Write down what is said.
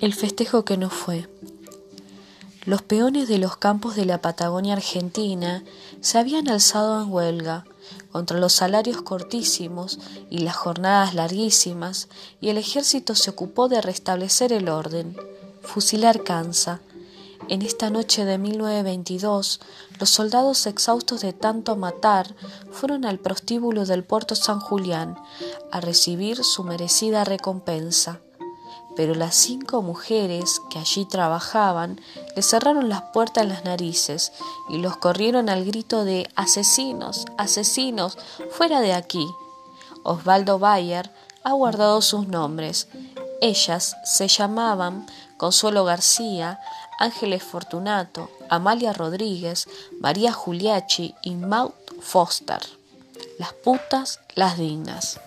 El festejo que no fue. Los peones de los campos de la Patagonia Argentina se habían alzado en huelga contra los salarios cortísimos y las jornadas larguísimas, y el ejército se ocupó de restablecer el orden. Fusilar cansa. En esta noche de 1922, los soldados exhaustos de tanto matar fueron al prostíbulo del puerto San Julián a recibir su merecida recompensa pero las cinco mujeres que allí trabajaban le cerraron las puertas en las narices y los corrieron al grito de asesinos, asesinos, fuera de aquí. Osvaldo Bayer ha guardado sus nombres. Ellas se llamaban Consuelo García, Ángeles Fortunato, Amalia Rodríguez, María Juliachi y Maud Foster. Las putas, las dignas.